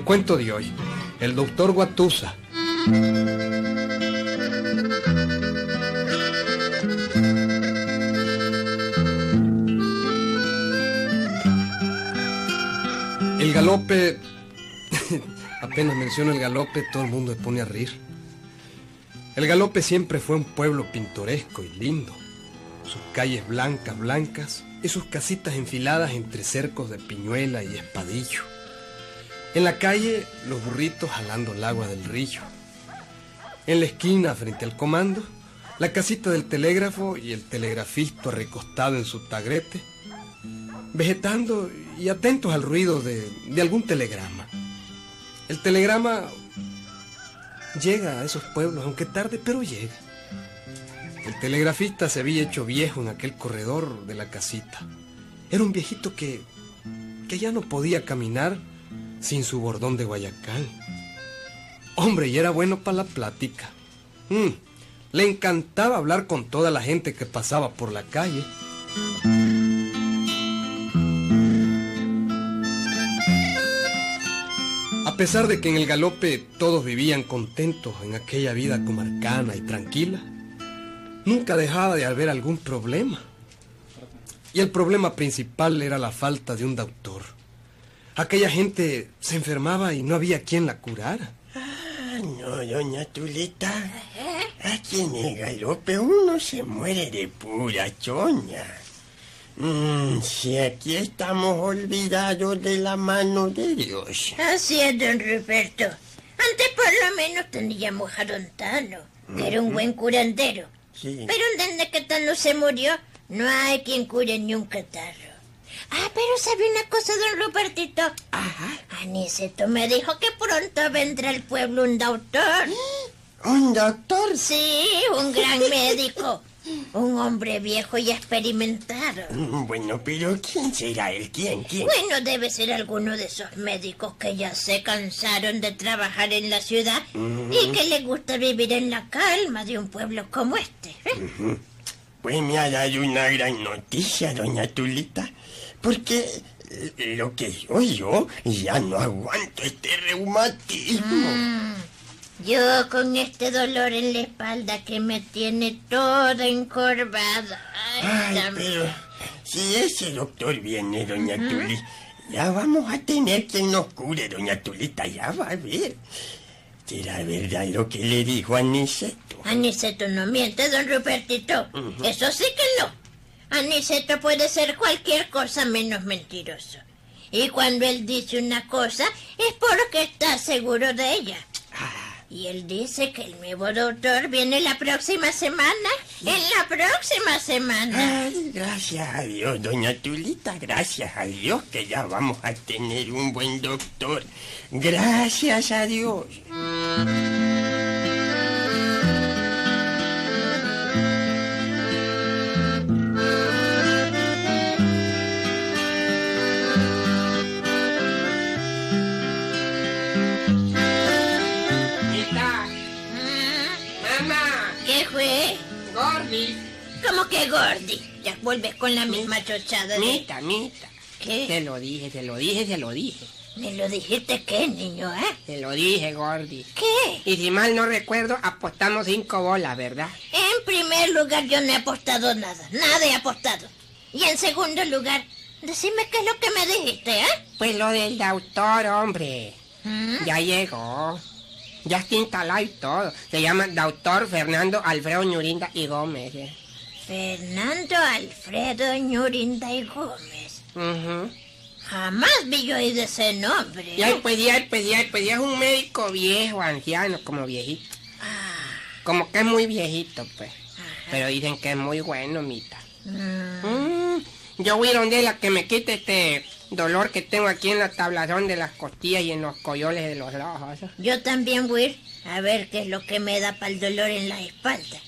El cuento de hoy, el doctor Guatusa. El galope, apenas menciono el galope, todo el mundo se pone a reír. El galope siempre fue un pueblo pintoresco y lindo. Sus calles blancas, blancas y sus casitas enfiladas entre cercos de piñuela y espadillo. En la calle, los burritos jalando el agua del río. En la esquina, frente al comando, la casita del telégrafo y el telegrafista recostado en su tagrete, vegetando y atentos al ruido de, de algún telegrama. El telegrama llega a esos pueblos, aunque tarde, pero llega. El telegrafista se había hecho viejo en aquel corredor de la casita. Era un viejito que, que ya no podía caminar sin su bordón de Guayacán. Hombre, y era bueno para la plática. Mm, le encantaba hablar con toda la gente que pasaba por la calle. A pesar de que en el galope todos vivían contentos en aquella vida comarcana y tranquila, nunca dejaba de haber algún problema. Y el problema principal era la falta de un doctor. Aquella gente se enfermaba y no había quien la curara. Ah, no, doña Tulita. Aquí en el galope uno se muere de pura choña. Mm, si aquí estamos olvidados de la mano de Dios. Así es, don Ruperto. Antes por lo menos teníamos a don Tano, que era un buen curandero. Sí. Pero desde que Tano se murió, no hay quien cure ni un catarro. Ah, pero ¿sabe una cosa, don Rupertito? Ajá. Aniceto me dijo que pronto vendrá al pueblo un doctor. ¿Un doctor? Sí, un gran médico. Un hombre viejo y experimentado. Bueno, pero ¿quién será él? ¿Quién? ¿Quién? Bueno, debe ser alguno de esos médicos que ya se cansaron de trabajar en la ciudad y que les gusta vivir en la calma de un pueblo como este. ¿eh? Pues me ha dado una gran noticia, doña Tulita, porque eh, lo que yo, yo ya no aguanto este reumatismo. Mm, Yo con este dolor en la espalda que me tiene toda encorvada. Ay, Ay, dame- pero si ese doctor viene, doña Tuli, ya vamos a tener quien nos cure, doña Tulita, ya va a ver. ¿Será verdad lo que le dijo a Niceto? Aniceto no miente, don Rupertito. Eso sí que no. Aniceto puede ser cualquier cosa menos mentiroso. Y cuando él dice una cosa es porque está seguro de ella. Y él dice que el nuevo doctor viene la próxima semana. En la próxima semana. Ay, gracias a Dios, doña Tulita, gracias a Dios que ya vamos a tener un buen doctor. Gracias a Dios. Vuelves con la misma chochada de... Mita, Mita. ¿Qué? Te lo dije, te lo dije, te lo dije. ¿Me lo dijiste qué, niño, eh? Te lo dije, Gordy. ¿Qué? Y si mal no recuerdo, apostamos cinco bolas, ¿verdad? En primer lugar, yo no he apostado nada. Nada he apostado. Y en segundo lugar, decime qué es lo que me dijiste, ¿eh? Pues lo del doctor, hombre. ¿Mm? Ya llegó. Ya está instalado y todo. Se llama doctor Fernando Alfredo Ñurinda y Gómez. eh. Fernando Alfredo Ñurinda y Gómez. Jamás vi yo de ese nombre. Ya, pues ya, pues ya es un médico viejo, anciano, como viejito. Ah, Como que es muy viejito, pues. Pero dicen que es muy bueno, Mita. mm, Mm, yo voy a ir donde la que me quite este dolor que tengo aquí en la tablazón de las costillas y en los coyoles de los ojos. Yo también voy a ir a ver qué es lo que me da para el dolor en la espalda.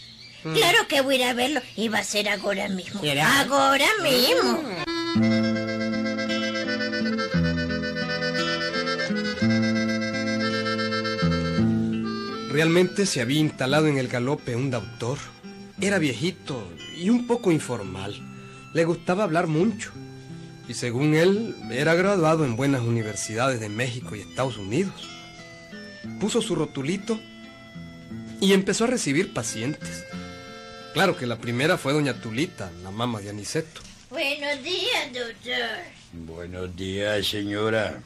Mm. Claro que voy a ir a verlo y va a ser ahora mismo. ¿Será? Ahora mismo. Realmente se había instalado en el galope un doctor. Era viejito y un poco informal. Le gustaba hablar mucho. Y según él, era graduado en buenas universidades de México y Estados Unidos. Puso su rotulito y empezó a recibir pacientes. Claro que la primera fue doña Tulita, la mamá de Aniceto. Buenos días, doctor. Buenos días, señora.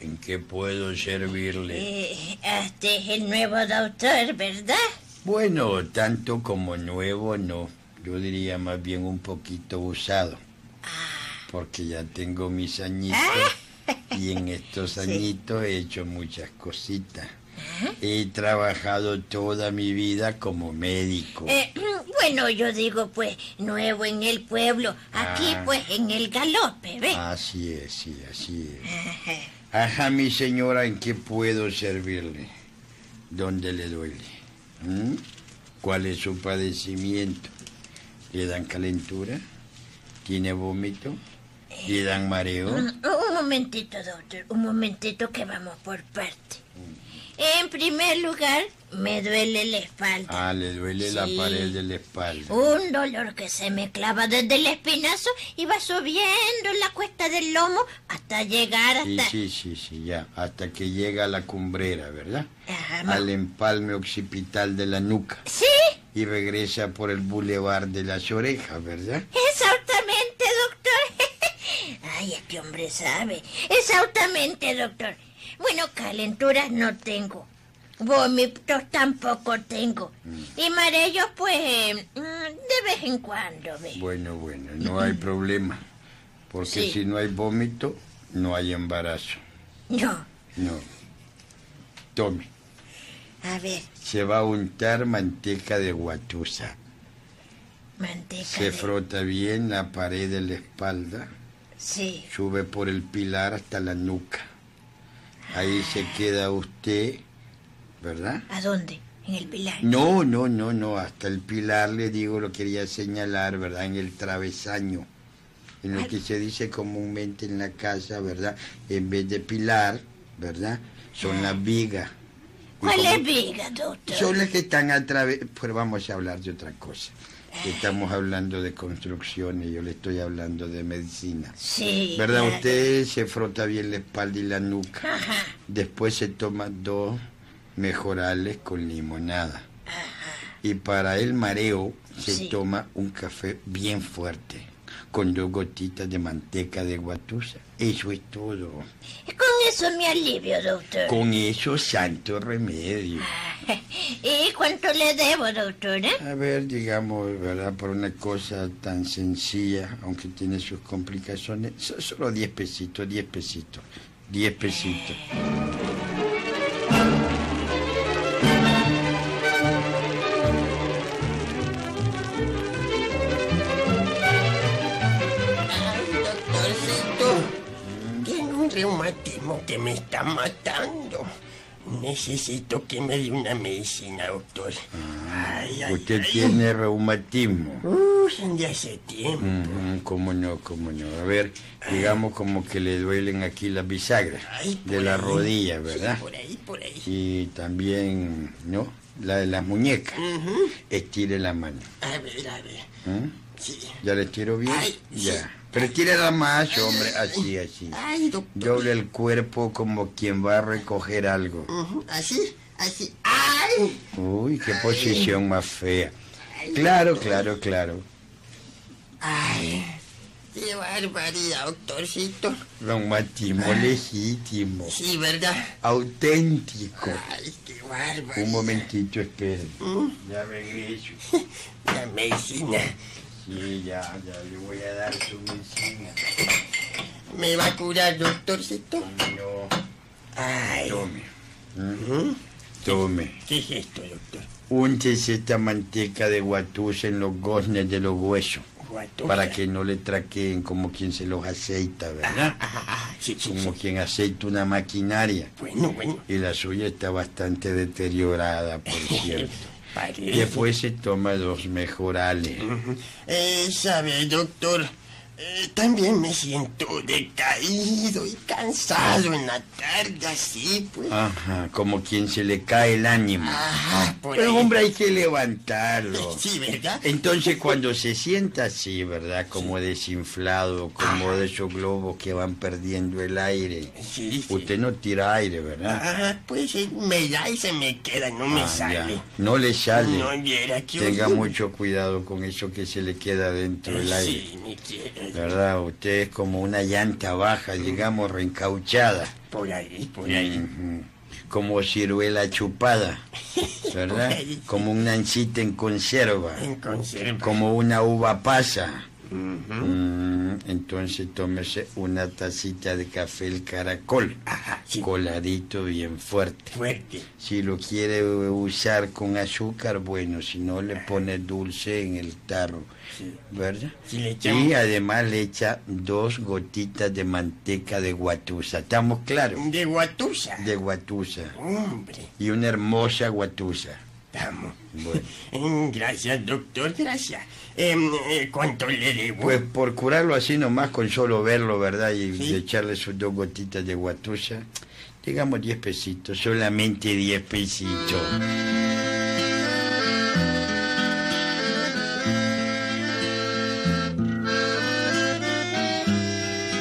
¿En qué puedo servirle? Eh, este es el nuevo doctor, ¿verdad? Bueno, tanto como nuevo no. Yo diría más bien un poquito usado. Porque ya tengo mis añitos y en estos añitos he hecho muchas cositas. He trabajado toda mi vida como médico. Eh, bueno, yo digo, pues, nuevo en el pueblo. Aquí, Ah. pues, en el galope, ¿ve? Así es, sí, así es. Ajá, mi señora, ¿en qué puedo servirle? ¿Dónde le duele? ¿Mm? ¿Cuál es su padecimiento? ¿Le dan calentura? ¿Tiene vómito? ¿Le dan mareo? Mm, Un momentito, doctor, un momentito que vamos por parte. En primer lugar, me duele la espalda. Ah, le duele la Sí. pared de la espalda. Un dolor que se me clava desde el espinazo y va subiendo la cuesta del lomo hasta llegar Sí, hasta... sí, sí, sí, ya. Hasta que llega a la cumbrera, ¿verdad? Ajá, Al empalme occipital de la nuca. Sí, Y regresa por el bulevar de las orejas, ¿verdad? exactamente, doctor. Ay, este hombre sabe. Exactamente, doctor. Bueno, calenturas no tengo. Vómitos tampoco tengo. Y mareos, pues, mm, de vez en cuando. Bueno, bueno, no hay problema. Porque Sí. si no hay vómito, no hay embarazo. No, No. Tome, a ver, se va a untar manteca de guatusa. manteca. Se de- frota bien la pared de la espalda, Sí. sube por el pilar hasta la nuca. Ahí se queda usted, ¿verdad? ¿A dónde? En el pilar. No, no, no, no, hasta el pilar le digo, lo quería señalar, ¿verdad? En el travesaño, en lo que se dice comúnmente en la casa, ¿verdad? En vez de pilar, ¿verdad? Son las vigas. Y ¿Cuál como- es viga, doctor? Son las que están a través, pero vamos a hablar de otra cosa. Estamos hablando de construcciones, yo le estoy hablando de medicina. Sí. ¿Verdad? Usted se frota bien la espalda y la nuca. Ajá. Después se toma dos mejorales con limonada. Y para el mareo se Sí. toma un café bien fuerte, con dos gotitas de manteca de guatusa. Eso es todo. Con eso me alivio, doctor. Con eso, santo remedio. ¿Y cuánto le debo, doctora? A ver, digamos, ¿verdad? Por una cosa tan sencilla, aunque tiene sus complicaciones, so- solo 10 pesitos, 10 pesitos, 10 pesitos. Reumatismo que me está matando. Necesito que me dé una medicina, doctor. Ay, ay, Usted ay. tiene reumatismo. Uh, de hace tiempo. ¿Cómo no, cómo no? A ver, digamos como que le duelen aquí las bisagras Ay, de la ahí. rodilla, Sí, ¿verdad? por ahí, por ahí. Y también, ¿no? La de las muñecas. Estire la mano. A ver, a ver. ¿eh? Sí. ¿Ya le estiro bien? Ay, sí. Pero estírela más, hombre, así, así. Ay, doctor. Doble el cuerpo como quien va a recoger algo. Así, así. ¡Ay! Uy, qué posición más fea. Claro, claro, claro. ¡Ay! ¡Qué barbaridad, doctorcito! Reumatismo legítimo, Sí, ¿verdad? auténtico. ¡Ay, qué barbaridad! Un momentito, espere. Mm, Ya regreso. La medicina. Sí, ya, ya le voy a dar su medicina. ¿Me va a curar, doctorcito? No, ¡Ay! tome. ¿Mm? Tome. ¿Qué es esto, doctor? Úntese esta manteca de guatusa en los goznes de los huesos. Para que no le traqueen como quien se los aceita, ¿verdad? Ah, ah, sí, sí, Como sí. quien aceita una maquinaria. Bueno, bueno. Y la suya está bastante deteriorada, por cierto. Parece. Después se toma dos mejorales. Eh, ¿Sabe, doctor? Eh, también me siento decaído y cansado en la tarde, así pues. Ajá, como quien se le cae el ánimo. Ajá, por Pero ahí. hombre, hay que levantarlo. Sí, ¿verdad? Entonces cuando se sienta así, ¿verdad? Como desinflado, como de esos globos que van perdiendo el aire. Sí, sí. Usted no tira aire, ¿verdad? Ah, pues eh, me da y se me queda, no me Ah, sale. ya. No le sale. No viera que Tenga mucho cuidado con eso que se le queda dentro del aire. Sí, me quiere. ¿Verdad? Usted es como una llanta baja, digamos, reencauchada. Por ahí, por ahí. Como ciruela chupada. ¿Verdad? Como un nancita en conserva. En conserva. Como una uva pasa. Ujú. Mm, entonces tómese una tacita de café el caracol. Ajá, sí. Coladito bien fuerte. Fuerte. Si lo quiere usar con azúcar, bueno, si no le pone dulce en el tarro, Sí. ¿verdad? Si le echamos- Y además le echa dos gotitas de manteca de guatusa. ¿Estamos claros? De guatusa. De guatusa. Hombre, Y una hermosa guatusa. estamos. Bueno. Gracias, doctor, gracias. Em, eh, ¿Cuánto le debo? Pues por curarlo así nomás con solo verlo, ¿verdad? Y Sí. echarle sus dos gotitas de guatusa, digamos 10 pesitos, solamente 10 pesitos.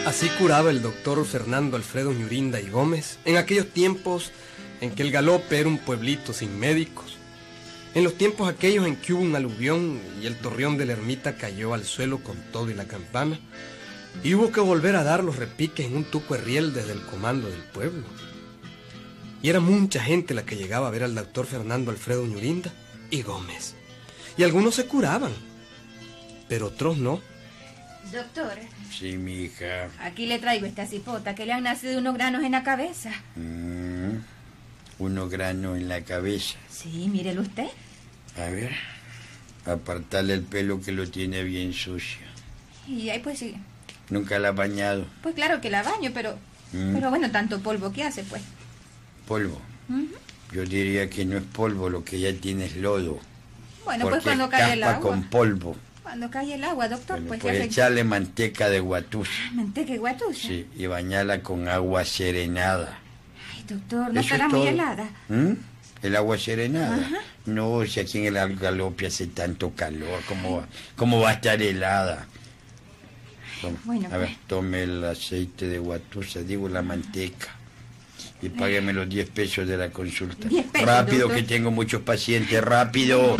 Así curaba el doctor Fernando Alfredo Ñurinda y Gómez en aquellos tiempos en que el galope era un pueblito sin médicos. En los tiempos aquellos en que hubo un aluvión y el torreón de la ermita cayó al suelo con todo y la campana, y hubo que volver a dar los repiques en un tuco riel desde el comando del pueblo. Y era mucha gente la que llegaba a ver al doctor Fernando Alfredo Ñurinda y Gómez. Y algunos se curaban, pero otros no. Doctor, Sí, mi hija. aquí le traigo esta cipota que le han nacido unos granos en la cabeza. Mm, uno grano en la cabeza. Sí, mírelo usted. A ver. Apartarle el pelo que lo tiene bien sucio. Y ahí pues sí. Nunca la ha bañado. Pues claro que la baño, pero... Mm. Pero bueno, tanto polvo que hace, pues. Polvo. Yo diría que no es polvo, lo que ya tiene es lodo. Bueno, pues cuando cae el agua... con polvo. Cuando cae el agua, doctor, Bueno, pues pues ya se... echarle manteca de guatusa. Manteca y guatusa. Sí, y bañarla con agua serenada. Ay, doctor, no estará es muy helada. ¿Mm? ¿El agua serenada? No, si aquí en el galope hace tanto calor, ¿cómo va, cómo va a estar helada? Tome, Bueno, a ver, pues. tome el aceite de guatusa, digo la manteca. Y págueme los 10 pesos de la consulta. 10 pesos, rápido doctor. que tengo muchos pacientes, rápido.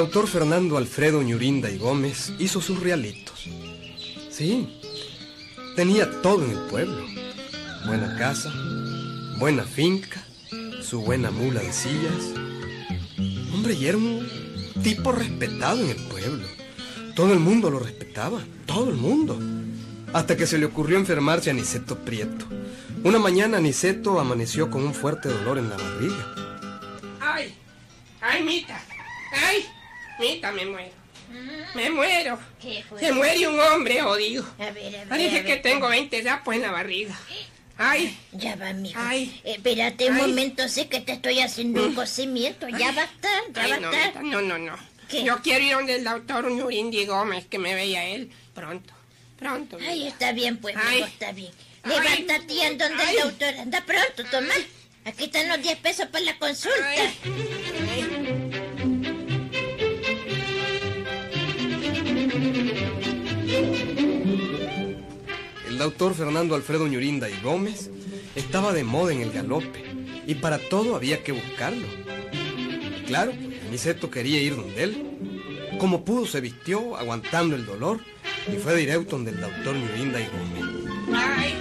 Doctor Fernando Alfredo Ñurinda y Gómez hizo sus realitos. Sí, tenía todo en el pueblo. Buena casa, buena finca, su buena mula de sillas. Hombre, y era un tipo respetado en el pueblo. Todo el mundo lo respetaba, todo el mundo. Hasta que se le ocurrió enfermarse a Niceto Prieto. Una mañana Niceto amaneció con un fuerte dolor en la barriga. ¡Ay! ¡Ay, Mita! ¡Ay! Me muero. Me muero. ¿Qué fue? Se muere un hombre, odio. A ver, a ver. Parece a que tengo 20 sapos en la barriga. ¡Ay! Ya va, mijo. Ay. Espérate un Ay. momento, sé que te estoy haciendo un cocimiento. Ya va a estar, ya Ay, va a no, no, no, no. ¿Qué? Yo quiero ir donde el doctor Ñurindi Gómez, que me veía él pronto. Pronto. Ay, está bien, pues, mijo, está bien. Levántate anda donde el doctor. Anda pronto, toma. Aquí están los 10 pesos para la consulta. El doctor Fernando Alfredo Ñurinda y Gómez estaba de moda en el galope y para todo había que buscarlo. Claro, pues, Niceto quería ir donde él. Como pudo se vistió aguantando el dolor y fue directo donde el doctor Ñurinda y Gómez. Ay.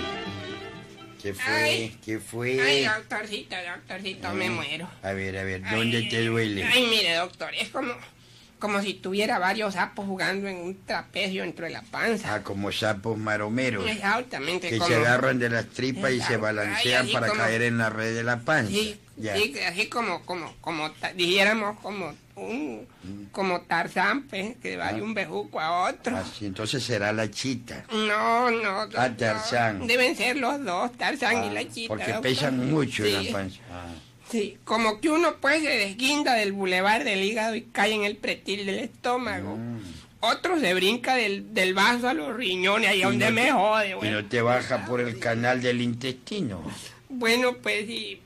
¿Qué fue? Ay. ¿Qué fue? Ay, doctorcito, doctorcito, me Mm. muero. A ver, a ver, Ay, ¿dónde te duele? Ay, mire, doctor, es como, como si tuviera varios sapos jugando en un trapecio dentro de la panza. Ah, como sapos maromeros. Exactamente, Que como... se agarran de las tripas y se balancean Ay, para como- caer en la red de la panza. Sí, Ya. sí, así como, como, como, dijéramos como un, como Tarzán, pues, que va de Ah. un bejuco a otro. Así, entonces será la chita. No, no, doctor. Ah, Tarzán. Deben ser los dos, Tarzán y Ah, la chita, Porque doctor. pesan mucho en la panza. Sí, como que uno pues se desguinda del bulevar del hígado y cae en el pretil del estómago. Mm. Otro se brinca del, del vaso a los riñones, ahí Y donde no me jode, Y güey. no te baja por el canal del intestino. Bueno, pues sí.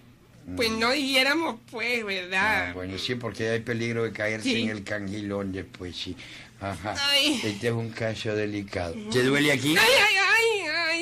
Pues no dijéramos, pues, ¿verdad? Ah, bueno, sí, porque hay peligro de caerse Sí. en el cangilón después, sí. Ajá. Ay. Este es un caso delicado. ¿Te duele aquí? Ay, ay,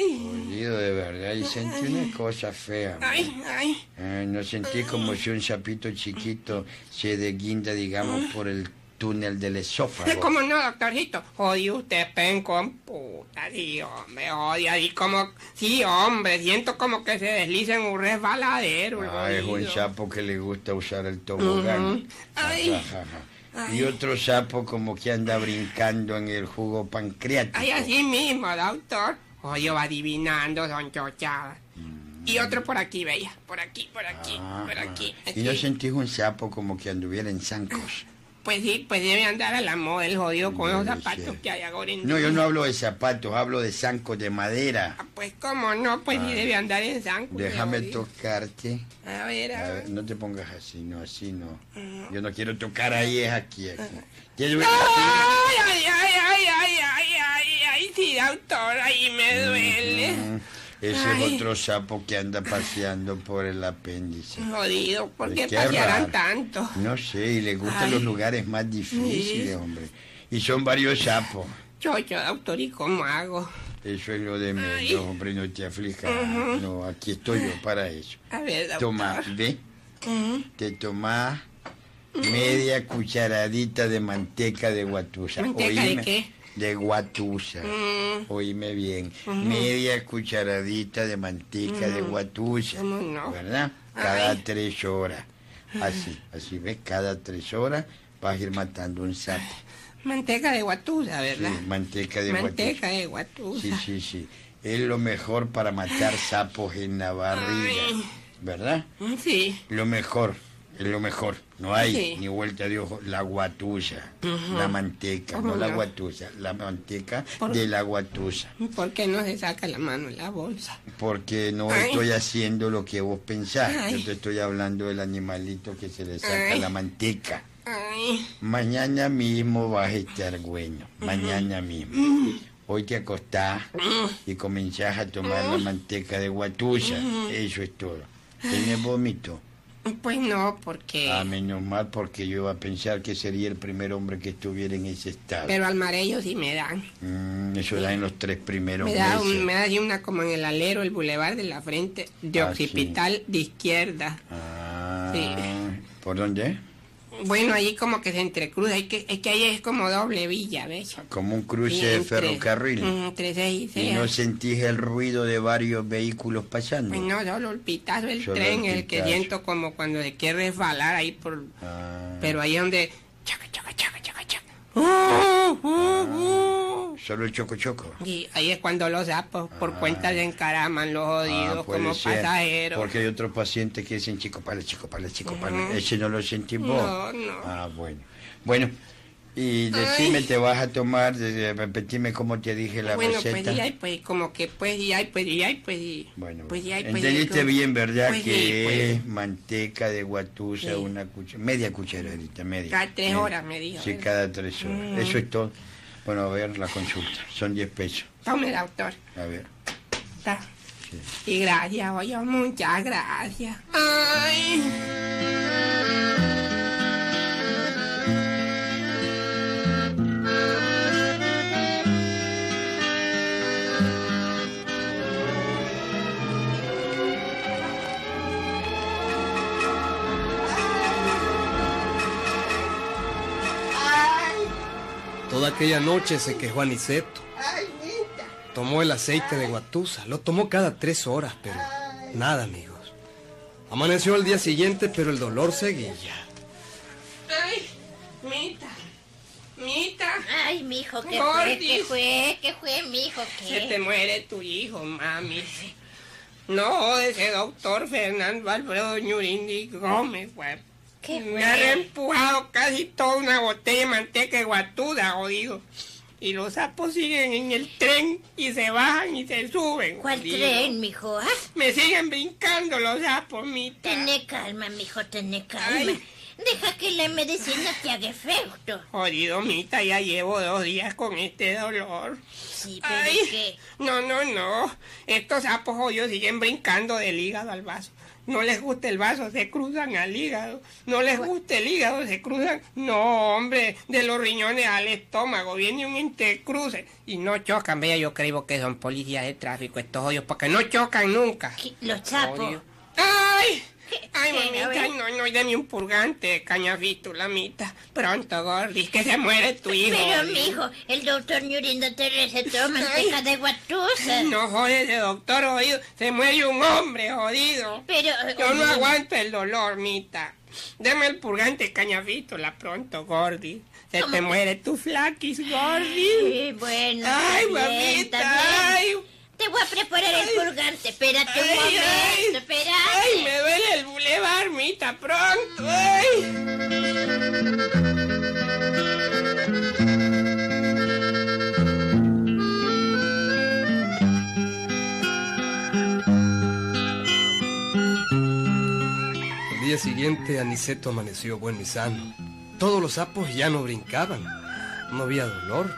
ay, ay. Jodido de verdad, y sentí una cosa fea. Ay, ay. Ay, no sentí como si un sapito chiquito se desguinda, digamos, por el túnel del esófago. ¿Cómo no, doctorcito? Jodió usted, pen con puta, sí, hombre, odia, y como, sí, hombre, siento como que se desliza en un resbaladero. Ah, es un sapo que le gusta usar el tobogán. Ujú. Ay. Ajá, ajá. Y otro sapo como que anda brincando en el jugo pancreático. Ay, así mismo, doctor. Oye, va adivinando, son chochadas. Y otro por aquí, veía, por aquí, por aquí, Ajá. por aquí. Ah, ¿Y no aquí. sentís un sapo como que anduviera en zancos? Pues sí, pues debe andar a la moda el jodido con Debe zapatos que hay ahora en No, yo no hablo de zapatos, hablo de zancos de madera. Ah, Pues cómo no, pues sí Ay. debe andar en zanco. Déjame tocarte. A ver, a A ver. ver, no te pongas así, no, así no. Yo no quiero tocar ahí, es aquí, aquí. Ay, ay, ay, ay, ay, ay, sí, doctor, ahí me duele. Ese Ay. es otro sapo que anda paseando por el apéndice. Jodido, ¿por qué pasearán raro. tanto? No sé, y le gustan Ay. los lugares más difíciles, Sí. hombre. Y son varios sapos. Chocho, doctor, ¿y cómo hago? Eso es lo de menos, hombre, no te aflijas. No, aquí estoy yo para eso. A ver, doctor. Toma, ve, te tomás media cucharadita de manteca de guatusa. ¿Manteca de qué? De guatusa. Mm. Oíme bien. Media cucharadita de manteca de guatusa. ¿Verdad? Cada Ay. tres horas. Así, así ves, cada tres horas vas a ir matando un sapo. Manteca de guatusa, Sí, ¿verdad? manteca de Manteca guatusa. de guatusa. Sí, sí, sí. Es lo mejor para matar sapos en la barriga. Ay. ¿Verdad? Mm, Sí. Lo mejor, es lo mejor. No hay Sí. ni vuelta de ojo. La guatusa, la manteca, ¿Cómo no la guatusa, la manteca Por- de la guatusa. ¿Por qué no se saca la mano en la bolsa? Porque no Ay. estoy haciendo lo que vos pensás. Ay. Yo te estoy hablando del animalito que se le saca Ay. la manteca. Mañana mismo vas a estar bueno. Mañana mismo. Hoy te acostás y comenzás a tomar la manteca de guatusa. Eso es todo. ¿Tienes vómito? Pues no, porque... Ah, menos mal porque yo iba a pensar que sería el primer hombre que estuviera en ese estado. Pero al marello sí me dan. Mm, eso da en los tres primeros Me da, meses. un- me da una como en el alero, el bulevar de la frente, de Ah, occipital de izquierda. Ah, Sí. ¿Por dónde? Bueno, ahí como que se entrecruza, hay que, es que ahí es como doble villa, ¿ves? Como un cruce Sí, de ferrocarril. mm, Entre seis y ¿Y seis. no sentís el ruido de varios vehículos pasando? Pues no, solo el pitazo del tren, el el, que siento como cuando se quiere resbalar ahí por... Ah, Pero ahí es donde... Chaca, chaca, chaca, chaca, chaca. Uh, uh, uh. Solo el choco choco. Y ahí es cuando los sapos por cuenta se encaraman los jodidos Ah, como ser, pasajeros. Porque hay otros pacientes que dicen chico pala, chico pala, chico pala. Ese no lo sentís vos. No, no. Ah, bueno. Bueno, y decime, Ay. te vas a tomar, de- de- repetime cómo te dije la bueno, receta. pues y hay, pues como que pues y hay, pues y hay, pues y... Bueno, pues y hay, pues, entendiste como- bien, ¿verdad? pues, que pues, es manteca de guatusa, Sí. una cucha- media cucharadita, media. Cada tres Media. horas, me dijo, Sí, ¿verdad? cada tres horas. Eso es todo. Bueno, a ver la consulta. Son 10 pesos. Tome, doctor. A ver. Está. Y gracias, oye, muchas gracias. Ay. Aquella noche se quejó Aniceto. Tomó el aceite de guatusa. Lo tomó cada tres horas, pero nada, amigos. Amaneció al día siguiente, pero el dolor seguía. Ay, Mita. Mita. Ay, mijo, ¿qué fue? ¿Qué fue? ¿Qué fue, mijo? Se te ¿Qué? muere tu hijo, mami. No, ese doctor Fernando Alfredo Ñurindi Gómez, güey. ¿Qué Me ha fue? reempujado casi toda una botella de manteca guatuda, jodido. Y los sapos siguen en el tren y se bajan y se suben. ¿Cuál jodido. tren, mijo? ¿Ah? Me siguen brincando los sapos, mita. Tené calma, mijo, tené calma. Ay. Deja que la medicina te haga efecto. Jodido, mita, ya llevo dos días con este dolor. Sí, pero Ay, ¿qué? no, no, no. Estos sapos jodidos siguen brincando del hígado al vaso. No les gusta el vaso, se cruzan al hígado. No les gusta el hígado, se cruzan. No, hombre, de los riñones al estómago. Viene un intercruce. Y no chocan, vea, yo creo que son policías de tráfico estos jodidos, porque no chocan nunca. Los. Jodido. ¡Ay! Ay, mamita, no, no, dame un purgante, cañafito, la mitad. Pronto, Gordis, que se muere tu hijo. Pero, mijo, el doctor Ñurinda te recetó manteca de guatusa. No jode ese doctor jodido, se muere un hombre jodido. Pero... Yo no aguanto el dolor, Mita. Deme el purgante cañafito, la pronto, Gordi. Se ¿Cómo te muere tu flaquis, Gordi. Sí, bueno, Ay, mamita, ay. Te voy a preparar el purgante. Espérate un Ay, momento, ay. espérate. Ay, me duele el bulevar, Mita, pronto. Ay. El día siguiente Aniceto amaneció bueno y sano. Todos los sapos ya no brincaban. No había dolor.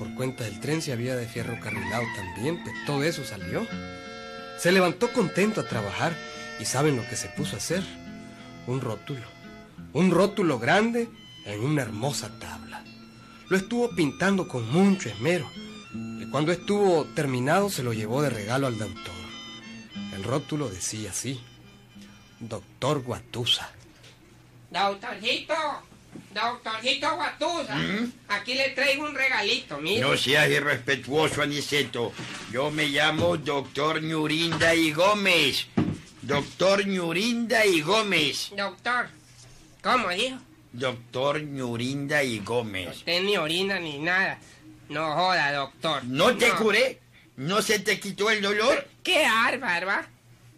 Por cuenta del tren se había de fierro carrilado también, pues todo eso salió. Se levantó contento a trabajar y ¿saben lo que se puso a hacer? Un rótulo. Un rótulo grande en una hermosa tabla. Lo estuvo pintando con mucho esmero. Y cuando estuvo terminado se lo llevó de regalo al doctor. El rótulo decía así. Doctor Guatusa. Doctorcito, doctorcito Guatusa. Aquí le traigo un regalito, mire. No seas irrespetuoso, Aniceto. Yo me llamo doctor Ñurinda y Gómez. Doctor Ñurinda y Gómez. Doctor, ¿cómo dijo? Doctor Ñurinda y Gómez. Usted ni orina ni nada. No joda, doctor. ¿No te curé? ¿No se te quitó el dolor? ¡Qué bárbaro! ¿va?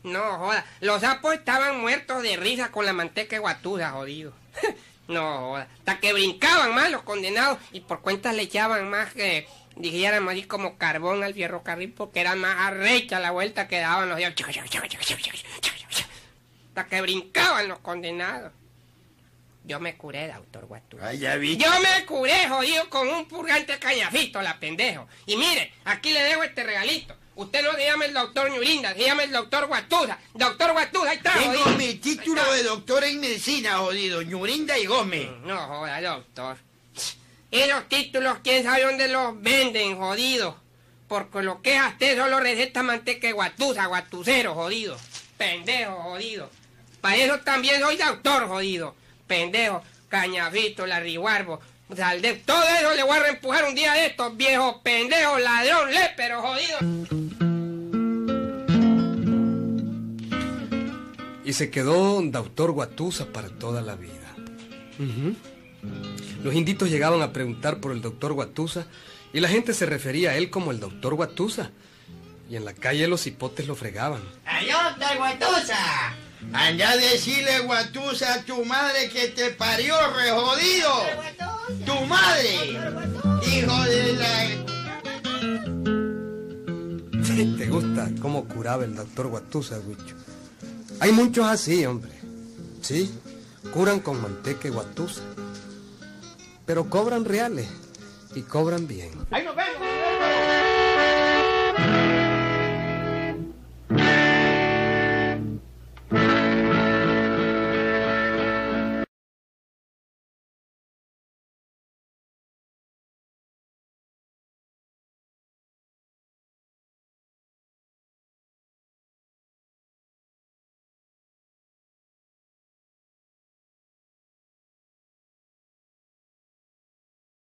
No joda. Los sapos estaban muertos de risa con la manteca guatusa, jodido. no. Hasta que brincaban más los condenados y por cuentas le echaban más que dijéramos así como carbón al ferrocarril porque era más arrecha la vuelta que daban los días. Hasta que brincaban los condenados. Yo me curé, doctor. Ah, ya vi. Yo me curé, jodido, con un purgante cañafito, la pendejo. Y mire, aquí le dejo este regalito. Usted no se llama el doctor Ñurinda, se llama el doctor Guatusa. Doctor Guatusa, ahí está, Tengo jodido. mi título de doctor en medicina, jodido. Ñurinda y Gómez. No joda, doctor. Esos títulos, quién sabe dónde los venden, jodido. Porque lo que es usted solo receta manteca de guatusa, guatucero, jodido. Pendejo, jodido. Para eso también soy doctor, jodido. Pendejo, cañafito, larriguarbo. Salde, todo eso le voy a reempujar un día de estos viejos pendejos, ladrón, lépero, jodido. Y se quedó doctor Guatusa para toda la vida. Los inditos llegaban a preguntar por el doctor Guatusa y la gente se refería a él como el doctor Guatusa. Y en la calle los hipotes lo fregaban. ¡Ayota, Guatusa! Anda a decirle, Guatusa, a tu madre que te parió, re jodido. ¡Tu madre! ¡Hijo de la... ¿Te gusta cómo curaba el doctor Guatusa, Huicho? Hay muchos así, hombre. Sí, curan con manteca y guatusa. Pero cobran reales y cobran bien. ¡Ahí nos vemos!